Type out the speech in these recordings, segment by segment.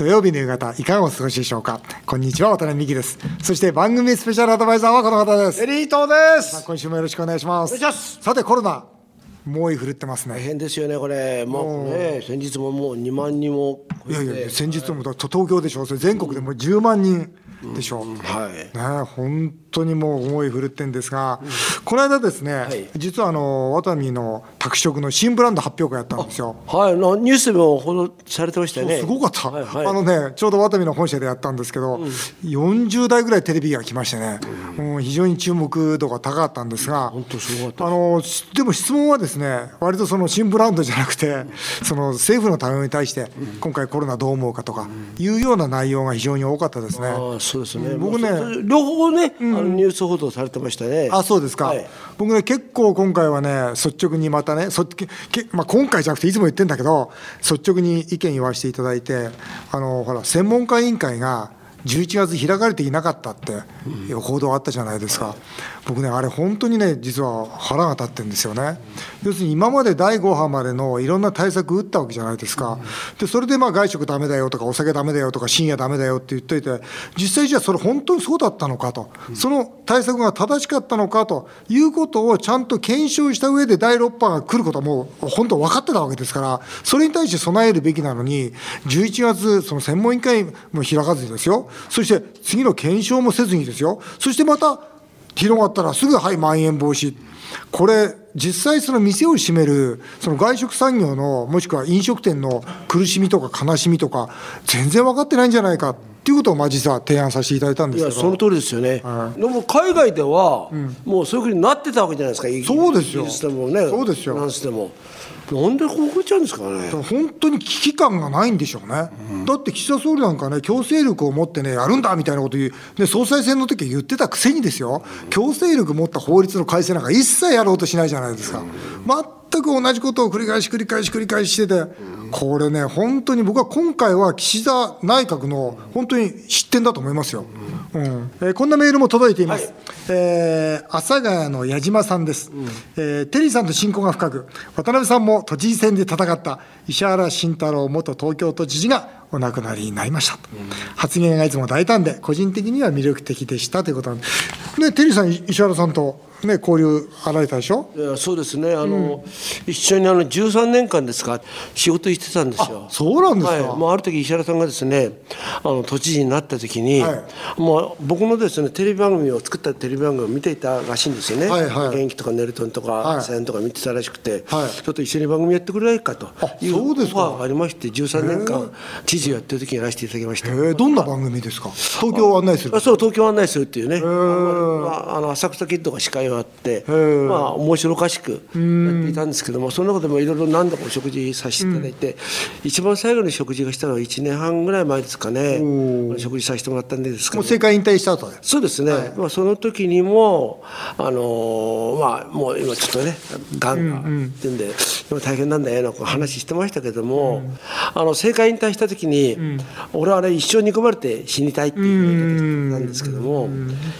土曜日の夕方いかがお過ごしでしょうか？こんにちは渡辺美希です。そして番組スペシャルアドバイザーはこの方です。エリートです。今週もよろしくお願いします。ます。さてコロナ猛威振るってます大ね変ですよねこれ。もうね先日ももう2万人もいやいや先日もだ東京でしょそれ全国でもう10万人でしょ、はい。ね、本当にもう思い振るってんですが、この間ですね、い。実はあのワタミの拓殖の新ブランド発表会やったんですよ。はい。なニュースでも報道されてましたよね。すごかった、はいはい。あのね、ちょうどワタミの本社でやったんですけど、40台ぐらいテレビが来ましてね、もう非常に注目度が高かったんですが、本当すごかったあのしでも質問はですね、割とその新ブランドじゃなくて、その政府の対応に対して、今回、コロナどう思うかとかいうような内容が非常に多かったですね。ああそうですね。僕ね両方ね、あのニュース報道されてましたね。あそうですか、はい。僕ね、結構今回はね、率直にまたね、そけまあ、今回じゃなくて、いつも言ってんだけど、率直に意見言わせていただいて、あのほら、専門家委員会が11月開かれていなかったって報道あったじゃないですか、僕ね、あれ、本当にね、実は腹が立ってるんですよね。要するに今まで第5波までのいろんな対策打ったわけじゃないですか、でそれでまあ外食だめだよとか、お酒だめだよとか、深夜だめだよって言っといて、実際じゃあ、それ本当にそうだったのかと、その対策が正しかったのかということをちゃんと検証した上で第6波が来ることはもう本当分かってたわけですから、それに対して備えるべきなのに、11月、その専門委員会も開かずにですよ、そして次の検証もせずにですよ、そしてまた広がったらすぐ、はい、まん延防止。これ、実際、その店を閉める、その外食産業の、もしくは飲食店の苦しみとか悲しみとか、全然分かってないんじゃないかっていうことを、まあ、実は提案させていただいたんですけど。いやその通りですよね、はいでも海外では、もうそういうふうになってたわけじゃないですか、そうですよイギリスでもね、そうですよフランスでも。なんでこうちゃうんですかね。本当に危機感がないんでしょうね、だって岸田総理なんかね、強制力を持ってね、やるんだみたいなこと言う、ね、総裁選の時は言ってたくせにですよ、強制力持った法律の改正なんか一切やろうとしないじゃないですか、全く同じことを繰り返し繰り返し繰り返ししてて、これね、本当に僕は今回は岸田内閣の本当に失点だと思いますよ。うん。えーこんなメールも届いています。はい。えー阿佐ヶ谷の矢島さんです、えーテリーさんと親交が深く、渡辺さんも都知事選で戦った石原慎太郎元東京都知事がお亡くなりになりました、発言がいつも大胆で、個人的には魅力的でしたということなんで、ね、テリーさん、石原さんと、ね、交流あられたでしょ？いやそうですね。あの、一緒にあの13年間ですか？仕事してたんですよ。そうなんですか、はい、もうある時石原さんがですねあの都知事になった時に、はい。もう僕のですねテレビ番組を作ったテレビ番組を見ていたらしいんですよね、はいはい。元気とかネルトンとはい。か、サインとか見てたらしくて、はい。ちょっと一緒に番組やってくれないかというそうですか。オファーがありまして13年間知事をやってる時にやらせていただきました。えー。どんな番組ですか、東京を案内する。あそう東京案内するっていうね、まあ、あの浅草キッドが司会をやって、まあ、面白おかしくやっていたんですけども、その中でもいろいろ何度かお食事させていただいて、一番最後に食事がしたのは1年半ぐらい前ですかね、食事させてもらったんですけど。もう、政界引退した後で。そうですね、まあ、その時にも、あのーまあ、もう今ちょっとね、がんがっていうんで、今大変なんだよな話してましたけども、あの政界引退した時に、俺はあれ、一生煮込まれて死にたいっていうなんですけども、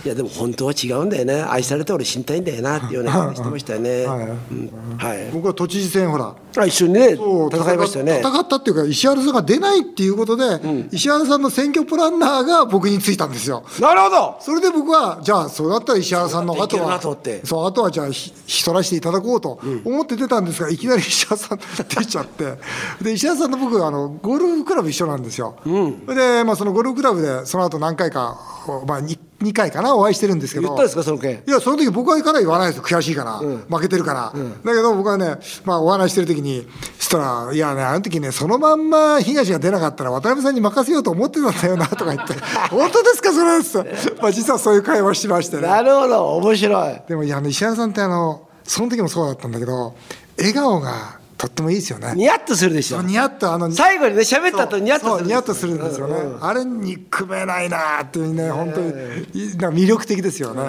いや、でも本当は違うんだよね、愛されて俺死にたいんだよなっていうような言い方してましたよね。はい。うん。はい。僕は都知事選、ほら、あ一緒にね、そう戦いましたよね。戦ったっていうか、石原さんが出ないっていうことで、石原さんの選挙プランナーが僕についたんですよ。なるほど。それで僕は、じゃあ、そうだったら石原さんの後は、そう、あとはじゃあ、ひ引き取らせていただこうと思って出たんですが、いきなり石原さん出ちゃって、で、石原さんと僕、あの、ゴルフクラブ一緒なんですよ。それで、まあ、そのゴルフクラブで、その後何回か、まあ、2, 2回かな、お会いしてるんですけど。言ったんですか、その件。いや、その時僕は行かない言わないですよ、悔しいから、負けてるから、だけど僕はね、まあ、お話ししてる時に、そしたら、いやね、あの時ね、そのまんま東が出なかったら、渡辺さんに任せようと思ってたんだよなとか言って、本当ですか、それっつって、まあ、実はそういう会話しましてね。なるほど、面白い。でも、いや、あの石原さんってあの、その時もそうだったんだけど、笑顔がとってもいいですよね。ニヤッとするでしょ。ニヤッとあの最後にね、喋った後ニヤッとする。ニヤッとするんですよね、あれ憎めないなっていうね本当にいな魅力的ですよね。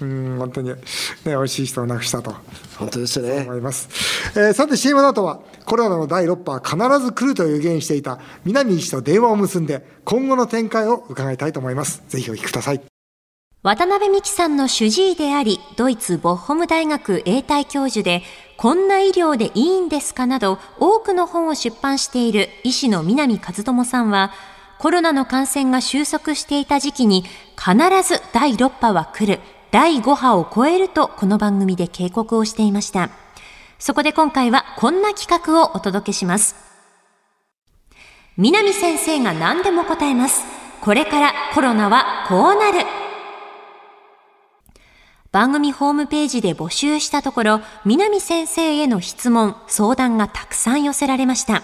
うん本当にね美味しい人を亡くしたと。本当ですね。思。います、えーさて CM の後はコロナの第6波は必ず来ると予言していた南医師と電話を結んで今後の展開を伺いたいと思います。ぜひお聞きください渡辺美樹さんの主治医であり、ドイツボッホム大学英体教授で、こんな医療でいいんですかなど、多くの本を出版している医師の南和智さんは、コロナの感染が収束していた時期に必ず第6波は来る、第5波を超えるとこの番組で警告をしていました。そこで今回はこんな企画をお届けします。南先生が何でも答えます。これからコロナはこうなる。番組ホームページで募集したところ、南先生への質問、相談がたくさん寄せられました。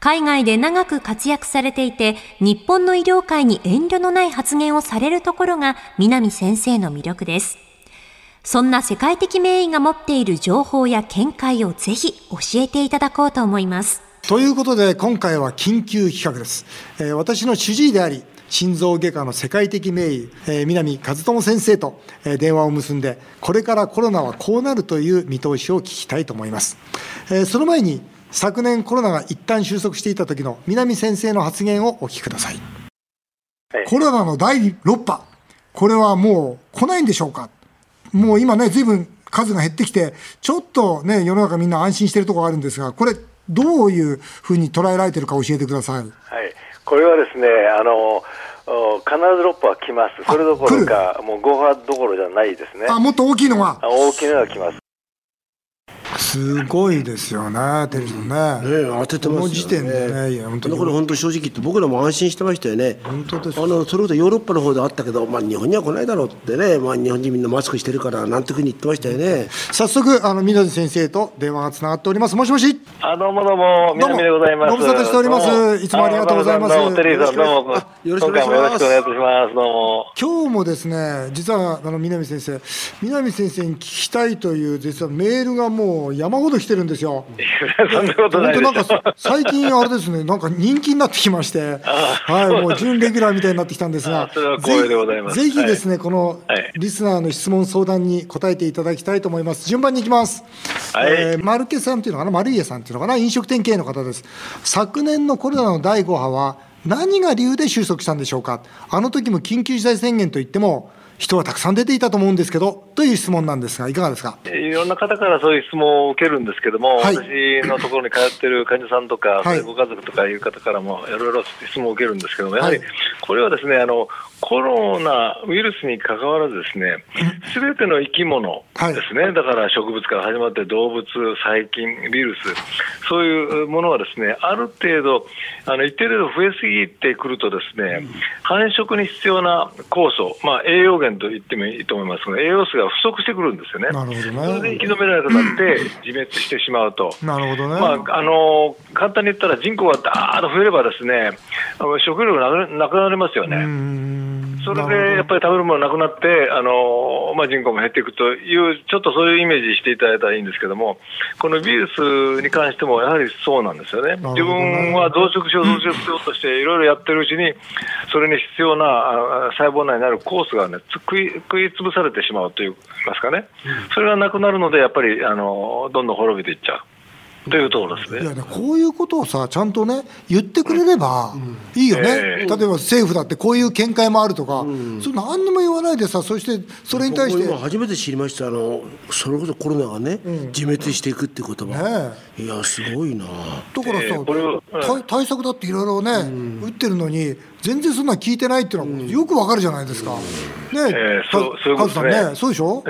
海外で長く活躍されていて、日本の医療界に遠慮のない発言をされるところが南先生の魅力です。そんな世界的名医が持っている情報や見解をぜひ教えていただこうと思います。ということで、今回は緊急企画です。えー、私の主治医であり、心臓外科の世界的名医、えー、南和智先生と、えー、電話を結んで、これからコロナはこうなるという見通しを聞きたいと思います。えー、その前に、昨年コロナが一旦収束していた時の南先生の発言をお聞きください。はい、コロナの第6波、これはもう来ないんでしょうか？もう今ね、ずいぶん数が減ってきて、ちょっとね、世の中みんな安心しているところがあるんですが、これ、どういうふうに捉えられてるか教えてください。はい、これはですね、あの必ず6波は来ます、それどころか、もう5波どころじゃないですね。あもっと大きいのが大きいのが来ます。すごいですよね、テリーさんね。ね当ててますよね。この時点でね、いや本当に。だから本当正直言って僕らも安心してましたよね。本当です。あのそれこそヨーロッパの方であったけど、まあ日本には来ないだろうってね、まあ日本人みんなマスクしてるからなんていうふうに言ってましたよね。早速あの水先生と電話がつながっております。もしもし。あどうもどうも南でございます。ご無沙汰しております。いつもありがとうございます。テリーさんどうもよろしくお願いします。よろしくお願いします。どうも。今日もですね、実はあの南先生、南先生に聞きたいという実はメールがもう山ほど来てるんですよ。そんなことないなんか最近あれですね、なんか人気になってきまして、はい、もう準レギュラーみたいになってきたんですが、ぜひですね、はい、このリスナーの質問相談に答えていただきたいと思います。順番に行きます。はい、えー、マルケさんっていうのかな、マルイエさんっていうのかな、飲食店経営の方です。昨年のコロナの第5波は何が理由で収束したんでしょうか。あの時も緊急事態宣言といっても人はたくさん出ていたと思うんですけど、という質問なんですが、いかがですか？いろんな方からそういう質問を受けるんですけども、はい、私のところに通っている患者さんとか、はい、ご家族とかいう方からもいろいろ質問を受けるんですけども、やはりこれはですね、あのコロナウイルスにかかわらずですね、すべての生き物ですね、はい、だから植物から始まって動物、細菌、ウイルス、そういうものはですね、ある程度、あの一定程度増えすぎてくるとですね、繁殖に必要な酵素、まあ、栄養源と言ってもいいと思いますが、栄養素が不足してくるんですよね。なるほどねそれで生き延びられなくなって自滅してしまうと。なるほどね。まあ、あの、簡単に言ったら人口がだーっと増えればですね、食料がなくなりますよね。それでやっぱり食べるものなくなって、あのまあ、人口も減っていくという、ちょっとそういうイメージしていただいたらいいんですけども、このウイルスに関してもやはりそうなんですよね、ね。自分は増殖しよう、増殖しようとして、いろいろやってるうちに、それに必要な細胞内になるコースが、ね、食い食い潰されてしまうといいますかね、それがなくなるので、やっぱりあのどんどん滅びていっちゃう。というところですね。いやこういうことをさ、ちゃんとね、言ってくれればいいよね、えー、例えば政府だってこういう見解もあるとか、うん、それ何にも言わないでさ、そしてそれに対して。初めて知りましたあの、それこそコロナがね、うん、自滅していくっていう言葉、ね、いや、すごいな。だからさ、えー、対策だっていろいろね、うん、打ってるのに、全然そんな聞いてないっていうのは、よくわかるじゃないですか。ね、えー、そうそういうね。そうでしょ？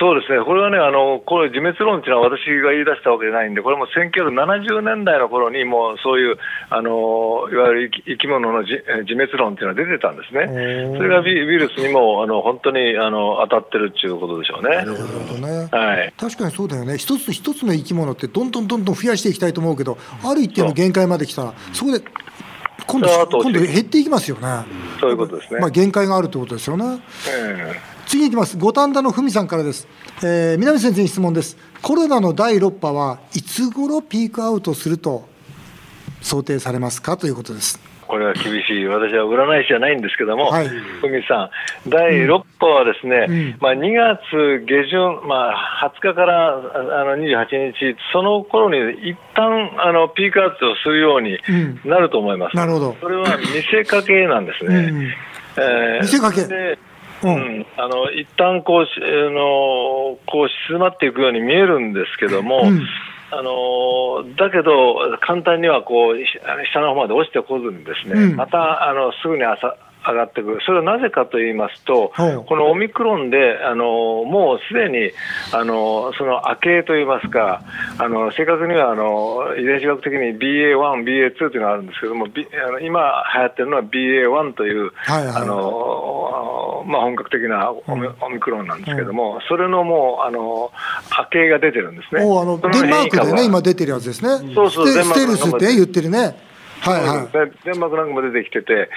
そうですね、これはね、あのこれ、自滅論っていうのは私が言い出したわけじゃないんで、これも1970年代の頃に、もうそういう、あのいわゆる生き物の自滅論っていうのは出てたんですね。それがウイルスにもあの本当にあの当たってるっていうことでしょうね。なるほどね。はい。確かにそうだよね。一つ一つの生き物ってどんどんどんどん増やしていきたいと思うけど、ある一定の限界まで来たら、そこで今度今度減っていきますよね。そういうことですね。まあ限界があるということですよね。えー、次いきます。五反田のふみさんからです。えー、南先生に質問です。コロナの第6波はいつ頃ピークアウトすると想定されますか？ということです。これは厳しい、私は占い師じゃないんですけども、はい、さん、第6波はですね、うん、まあ、2月下旬、まあ、20日からあの28日、その頃に一旦あのピークアウトするようになると思います。うん、なるほど。それは見せかけなんですね。うん、えー、見せかけうん、あの一旦こうあのこう静まっていくように見えるんですけども、うん、あのだけど、簡単にはこう下の方まで落ちてこずにですね、うん、またあのすぐに朝上がってくる、それはなぜかと言いますと、このオミクロンで、あのもうすでにあのその明けといいますか、あの正確にはあの遺伝子学的に BA1、BA2 というのがあるんですけども、B、あの今流行ってるのは BA1 という、はいはい、あのまあ、本格的なオミ,、オミクロンなんですけども、うん、それのもうあの明けが出てるんですね。おあのデンマークでね、今出てるやつですね。そうそうステルスって言ってるね。はいはい、デンマークなんかも出てきてて、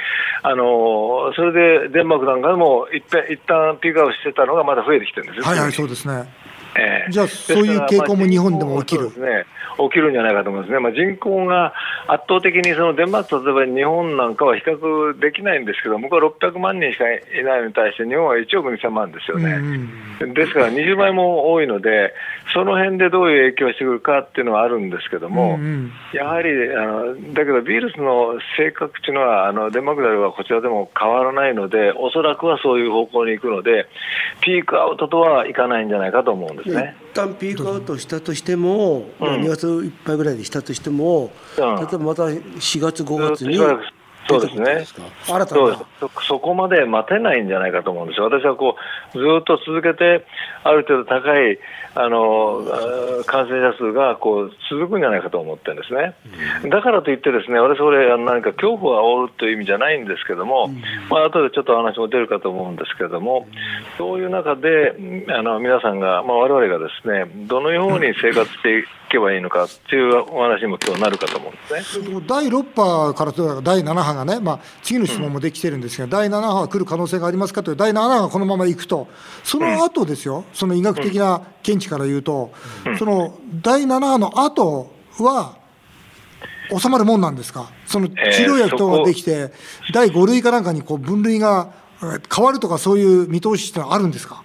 あのそれでデンマークなんかでも一旦一旦ピークアウトしてたのがまだ増えてきてるんですよ。はいはい、そうですね。えー、じゃあ、そういう傾向も日本でも起きる、ですね、起きるんじゃないかと思うんですね、まあ、人口が圧倒的にそのデンマークと例えば日本なんかは比較できないんですけど、向こうは600万人しかいないのに対して、日本は1億2000万ですよね、うん。うん、ですから20倍も多いので、その辺でどういう影響してくるかっていうのはあるんですけども、うんうん、やはりあの、だけど、ビールスの性格っていうのは、あのデンマークであればこちらでも変わらないので、おそらくはそういう方向に行くので、ピークアウトとはいかないんじゃないかと思うんですね。一旦ピークアウトしたとしても、うん、2月いっぱいぐらいでしたとしても、うん、例えばまた4月、5月に。そうですね。新たな。そそこまで待てないんじゃないかと思うんですよ、私はこうずっと続けて、ある程度高いあの感染者数がこう続くんじゃないかと思ってるんですね、うん、だからといって、ですね私、これ、何か恐怖を煽るという意味じゃないんですけども、うん、まあ後でちょっと話も出るかと思うんですけれども、そういう中で、あの皆さんが、まあ、我々がですねどのように生活していけばいいのかっていうお話にも今日なるかと思うんですね。第6波からと第7波がね、まあ、次の質問もできてるんですが、うん、第7波は来る可能性がありますかという、第7波がこのままいくと、その後ですよ、その医学的な見地から言うと、その第7波の後は、収まるもんなんですか、その治療薬等ができて、えー、第5類かなんかにこう分類が変わるとか、そういう見通しってのはあるんですか？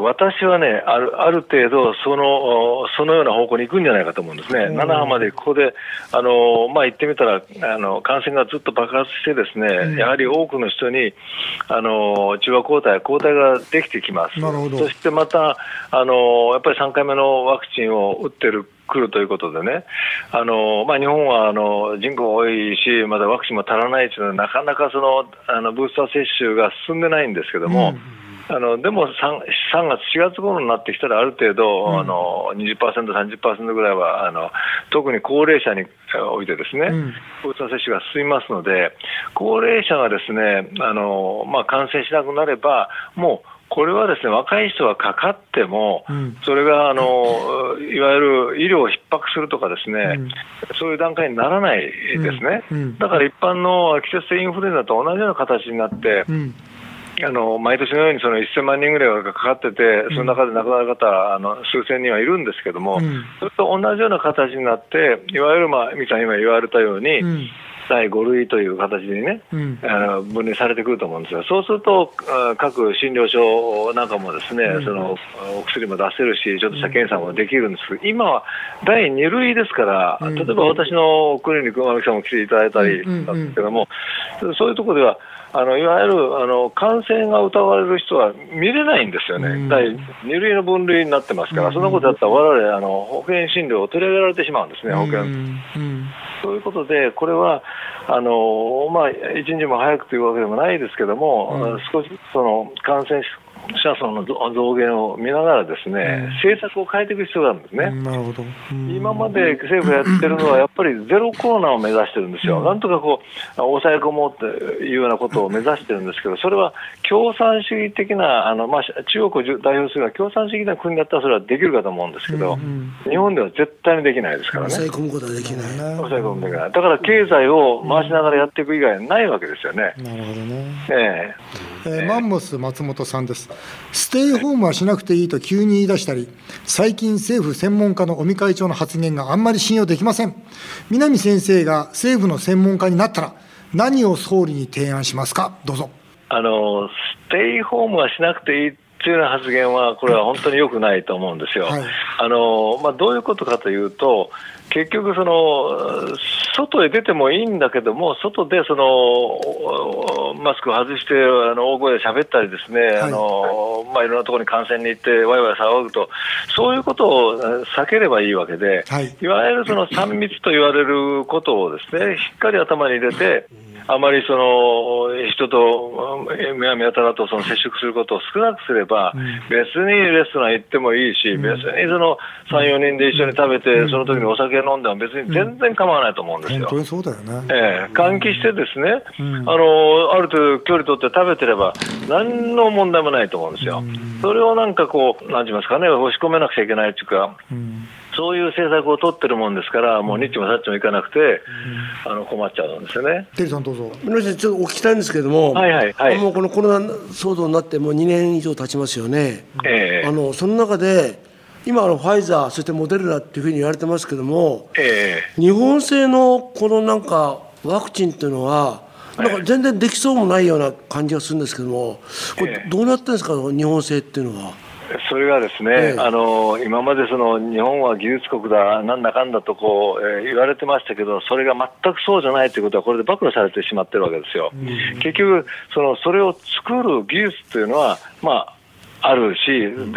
私はね、あるある程度その、そのような方向に行くんじゃないかと思うんですね、7波までここで、あのまあ、言ってみたらあの、感染がずっと爆発して、ですね、うん、やはり多くの人にあの中和抗体、抗体ができてきます、そしてまたあの、やっぱり3回目のワクチンを打ってる来るということでね、あのまあ、日本はあの人口多いし、まだワクチンも足らないというのは、なかなかそのあのブースター接種が進んでないんですけども、うんあのでも 3, 3月、4月頃になってきたら、ある程度、うん、あの20%、30%ぐらいはあの、特に高齢者においてですね、ブースター接種が進みますので、高齢者がですねあの、まあ、感染しなくなれば、もうこれはですね若い人はかかっても、うん、それがあのいわゆる医療を逼迫するとか、ですね、うん、そういう段階にならないですね、うん、だから一般の季節性インフルエンザと同じような形になって、あの毎年のようにその1000万人ぐらいがかかってて、その中で亡くなる方、あの数千人はいるんですけども、うん、それと同じような形になって、いわゆる、まあ、みさん今言われたように、うん、第5類という形でね、うん、あの分類されてくると思うんですが、そうすると、各診療所なんかもですね、そのお薬も出せるし、ちょっとした検査もできるんです。けど、今は第2類ですから、例えば私のクリニック、馬木さんも来ていただいたりなんですけども、そういうところでは、あのいわゆるあの感染が疑われる人は見れないんですよね、うん、第2類の分類になってますから、うん、そんなことやったら、われわれ保険診療を取り上げられてしまうんですね、保険。うん、ということで、これはあの、まあ、一日も早くというわけでもないですけども、少しその感染者数の増減を見ながらですね、政策を変えていく必要があるんですね。なるほど。今まで政府がやってるのは、やっぱりゼロコロナを目指してるんですよ。なんとかこう、抑え込もうというようなことを目指してるんですけど、それは共産主義的な、あの、まあ、中国を代表するような共産主義な国だったらそれはできるかと思うんですけど、日本では絶対にできないですからね。抑え込むことはできない。抑え込むできない。だから経済を回しながらやっていく以外ないわけですよね。なるほどね。ええー、マンモス松本さんです。ステイホームはしなくていいと急に言い出したり、最近政府専門家の尾身会長の発言があんまり信用できません。南先生が政府の専門家になったら、何を総理に提案しますか、どうぞ。あのステイホームはしなくていいというような発言は、これは本当に良くないと思うんですよ。はい、あのまあ、どういうことかというと、結局その、外へ出てもいいんだけども、外でそのマスクを外してあの大声で喋ったり、ですね、はい、あのまあ、いろんなところに観戦に行って、わいわい騒ぐと、そういうことを避ければいいわけで、はい、いわゆるその3密と言われることをですねしっかり頭に入れて、あまりその人とむやみやたらとその接触することを少なくすれば、別にレストラン行ってもいいし、別にその3、4人で一緒に食べて、その時にお酒飲んでも別に全然構わないと思うんですよ。本当にそうだよね。ええ、換気してですね、あの、ある程度距離取って食べてれば、何の問題もないと思うんですよ。それをなんかこう、なんて言いますかね、押し込めなくちゃいけないっていうか、そういう政策を取ってるもんですから、もう日もさっちもいかなくて、あの困っちゃうんですよね。テリーさんどうぞ。皆さんちょっとお聞きしたいんですけれども、はいはいはい、もうこのコロナ騒動になってもう2年以上経ちますよね。えー、あのその中で今あのファイザーそしてモデルナっていうふうに言われてますけども、えー、日本製のこのなんかワクチンっていうのは。なんか全然できそうもないような感じがするんですけども、これどうなってるんですか、日本製っていうのは？それがですね、ええ、あの今までその日本は技術国だ、なんだかんだとこう、えー、言われてましたけど、それが全くそうじゃないということは、これで暴露されてしまってるわけですよ。うん、結局その、それを作る技術というのは、まあ、あるし、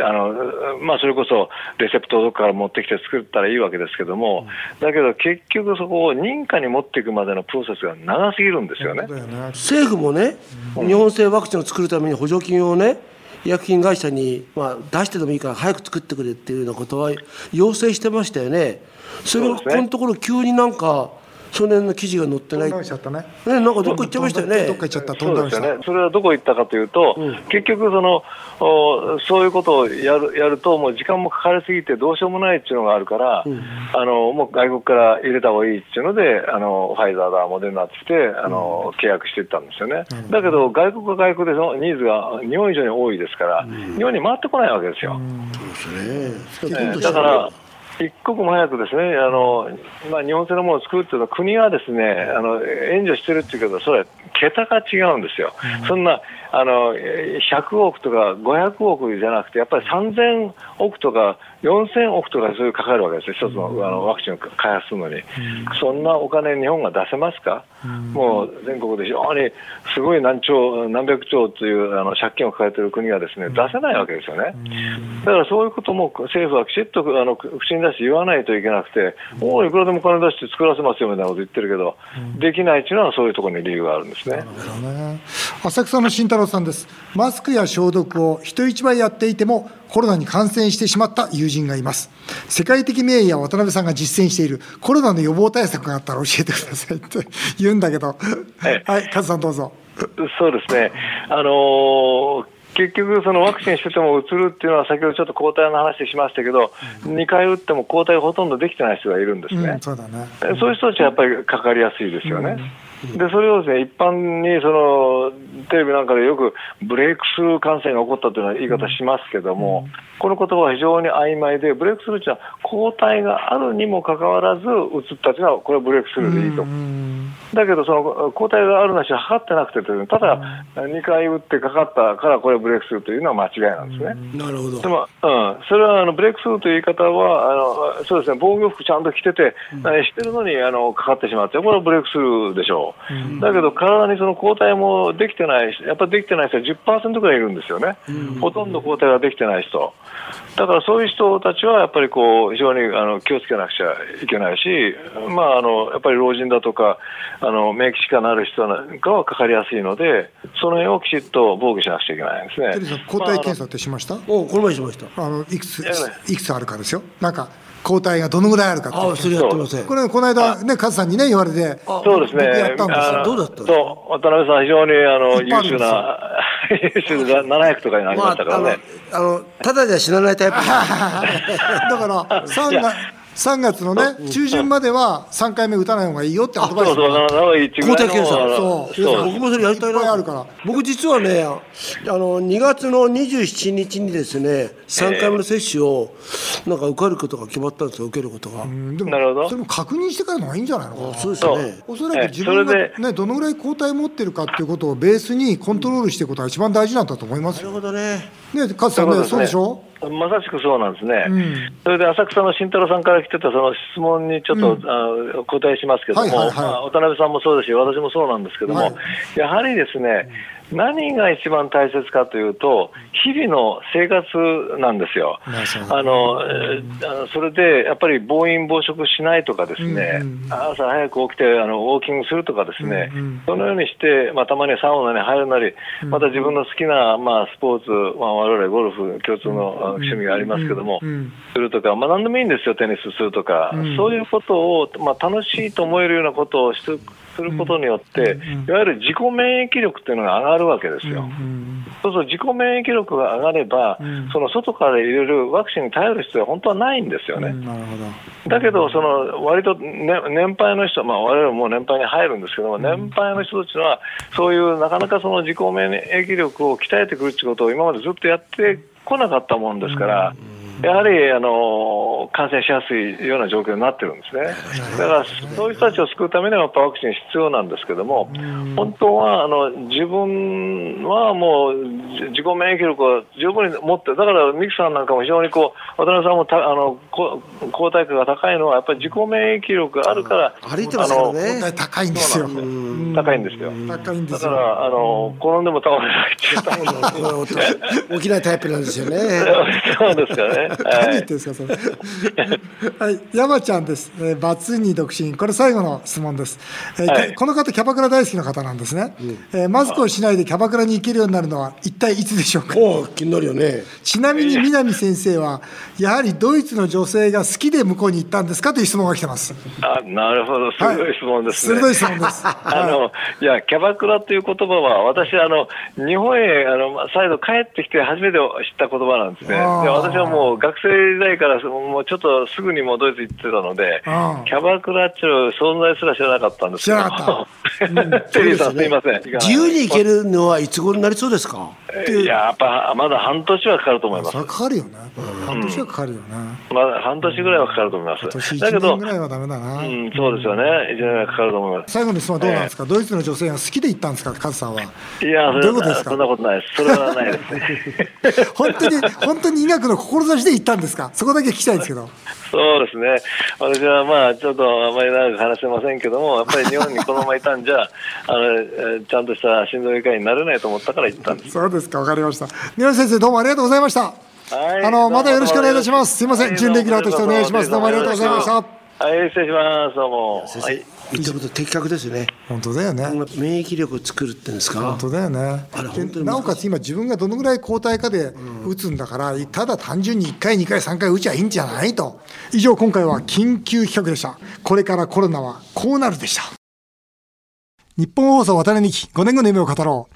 あのまあ、それこそレセプトをどこから持ってきて作ったらいいわけですけども、だけど結局そこを認可に持っていくまでのプロセスが長すぎるんですよね。政府もね、日本製ワクチンを作るために補助金をね、医薬品会社に、まあ、出してでもいいから早く作ってくれっていうようなことは要請してましたよね。それをこのところ急になんかその辺の記事が載ってない。ね、ね、なんかどっか行っちゃいましたよね。どっか行っちゃった。そうですよね。それはどこ行ったかというと、うん、結局そのおそういうことをやるやるともう時間もかかりすぎてどうしようもないっていうのがあるから、うん、あのもう外国から入れた方がいいっていうので、あのファイザーだモデルナってあの、うん、契約していったんですよね。だけど外国は外国でそのニーズが日本以上に多いですから、日本に回ってこないわけですよ。そうですね。だから。一刻も早くですね、あのまあ、日本製のものを作るっていうのは、国はですねあの援助してるっていうけど、それは桁が違うんですよ。うん、そんなあの100億とか500億じゃなくて、やっぱり3000億とか4000億とかそういうかかるわけですよ、一つのあのワクチンを開発するのに、うん、そんなお金、日本が出せますか、うん、もう全国で非常にすごい何兆、何百兆というあの借金を抱えている国がですね出せないわけですよね、だからそういうことも政府はきちっとあの口に出して言わないといけなくて、もういくらでも金出して作らせますよみたいなこと言ってるけど、できないというのはそういうところに理由があるんですね。ね浅草の慎太郎さんです。マスクや消毒を人一倍やっていても、コロナに感染してしまった友人がいます。世界的名医や渡辺さんが実践しているコロナの予防対策があったら教えてくださいって 言うんだけど、はい、はい、カズさんどうぞ。そうですね。あのー結局、そのワクチンしててもうつるっていうのは、先ほどちょっと抗体の話しましたけど、うん、2回打っても抗体ほとんどできてない人がいるんですね、うん、そうだねそういう人たちはやっぱりかかりやすいですよね。うんでそれをですね一般にそのテレビなんかでよくブレイクスルー感染が起こったというような言い方しますけども、この言葉は非常に曖昧で、ブレイクスルーというのは抗体があるにもかかわらず、うつったというのは、これはブレイクスルーでいいと。だけど、その抗体があるなしは測ってなくてただ2回打ってかかったからこれブレイクスルーというのは間違いなんですね。なるほど。でも、うん、それはあのブレイクスルーという言い方は、あのそうですね、防御服ちゃんと着てて、うん、してるのにあのかかってしまって、これはブレイクスルーでしょう。うん、だけど、体にその抗体もできてない、やっぱりできてない人は10%ぐらいいるんですよね。うん、ほとんど抗体ができてない人。だからそういう人たちはやっぱりこう非常にあの気をつけなくちゃいけないし、まあ、あのやっぱり老人だとか、あの免疫疾患のある人なんかはかかりやすいので、その辺をきちっと防御しなくちゃいけないんですね。抗体検査ってしました、まあ、おこの前しました。あのいくついくつあるかですよ。なんか抗体がどのぐらいあるかあそれやってません。これこの間ねカズさんにね言われて。そうですね。やったんですどうだったそう渡辺さん非常にあの優秀な 優秀な700とかになりましたからね、まあ、あのただじゃ死なないタイプ。だから3月3月のね、中旬までは3回目打たない方がいいよってアドバイス。抗体検査そう。僕もそれやりたいな。あるから。僕実はねあの2月の27日にですね3回目の接種をなんか受かることが決まったんですよ受けることが、うん。でもなるほど。それも確認してからの方がいいんじゃないのかな。そう。ですよねおそらく自分が、えね、どのぐらい抗体持ってるかっていうことをベースにコントロールしていくことが一番大事なんだと思いますなるよ。ほどね。ね、勝さんね、そうでしょ？まさしくそうなんですね、ん。それで浅草の慎太郎さんから来てたその質問にちょっと、あ答えしますけども、はいはいはい。まあ渡辺さんもそうですし、私もそうなんですけども、はい。やはりですね、何が一番大切かというと、日々の生活なんですよ。まあのそれでやっぱり暴飲暴食しないとかですね、うんうん朝早く起きてあのウォーキングするとかですね、うんうん。そのようにして、まあ、たまにサウナに入るなり、また自分の好きな、まあ、スポーツ、まあ、我々ゴルフ共通のあ趣味がありますけども、するとか、まあ、何でもいいんですよ、テニスするとか、うん。そういうことを、まあ、楽しいと思えるようなことをしてすることによって、いわゆる自己免疫力っていうのが上がるわけですよ。うんそうすると自己免疫力が上がれば、んその外から入れるワクチンに頼る必要は本当はないんですよね。うんなるほど。だけど、その割と、ね、年配の人、まあ、我々も年配に入るんですけども、年配の人たちは、そういうなかなかその自己免疫力を鍛えてくるってことを今までずっとやってこなかったもんですから、やはりあの感染しやすいような状況になってるんですね。だから、そういう人たちを救うためには、やっぱワクチン必要なんですけども、本当はあの自分はもうじ自己免疫力を十分に持って、だからミキさんなんかも非常にこう、渡辺さんもたあのこ抗体価が高いのは、やっぱり自己免疫力があるから、歩いてますから抗ね体高いんですよ。あの高いんですよ。高いんですよ。だから、あの転んでも倒れないっていう。タイプなんですよ起きないタイプなんですよね。そうですかね。何はい言ってんですか、それ。はい、山ちゃんです。えー、バツに独身。これ最後の質問です。えーはいこの方、キャバクラ大好きな方なんですね。えーマスクをしないでキャバクラに行けるようになるのは、一体いつでしょうか？おお気になるよねちなみに南先生は、やはりドイツの女性が好きで向こうに行ったんですかという質問が来てます。あなるほど、鋭い質問ですね。鋭い質問です。あのいや、キャバクラという言葉は、私、あの日本へあのま再度帰ってきて初めて知った言葉なんですね。で私はもう学生時代からもうちょっとすぐにもうドイツ行ってたのでキャバクラっていう存在すら知らなかったんですけど、知らなかった。テリーさん、すみません。自由に行けるのはいつ頃になりそうですか？いや、やっぱまだ半年はかかると思いますかかるよね。半年はかかるよね。まだ半年ぐらいはかかると思い今ます。年1だけど、年ぐらいはダメだな。うん、そうですよね。1年ぐらいかかると思います。最後の質問はどうなんですか、ドイツの女性が好きで行ったんですか、カズさんは。いや、それそんなことないです。それはないですね。本当に、本当に医学の志で行ったんですか、そこだけ聞きたいんですけど。そうですね。私はまあ、ちょっとあまり長く話せませんけども、やっぱり日本にこのままいたんじゃ、あの、えーちゃんとした心臓外科医になれないと思ったから行ったんです。そうですか、わかりました。宮内先生、どうもありがとうございました。はいあの、またよろしくお願いいたします。すいません、準レギュラーとしてお願いします。どうもありがとうございました。はい、失礼します。どうも。はい。言ったこと的確ですよね本当だよね。免疫力を作るってんですか？本当だよねあれで本当に難しいなおかつ今自分がどのぐらい抗体価で打つんだから、ただ単純に1回2回3回打ちゃいいんじゃないと以上今回は緊急企画でしたこれからコロナはこうなるでした日本放送渡辺美希5年後の夢を語ろう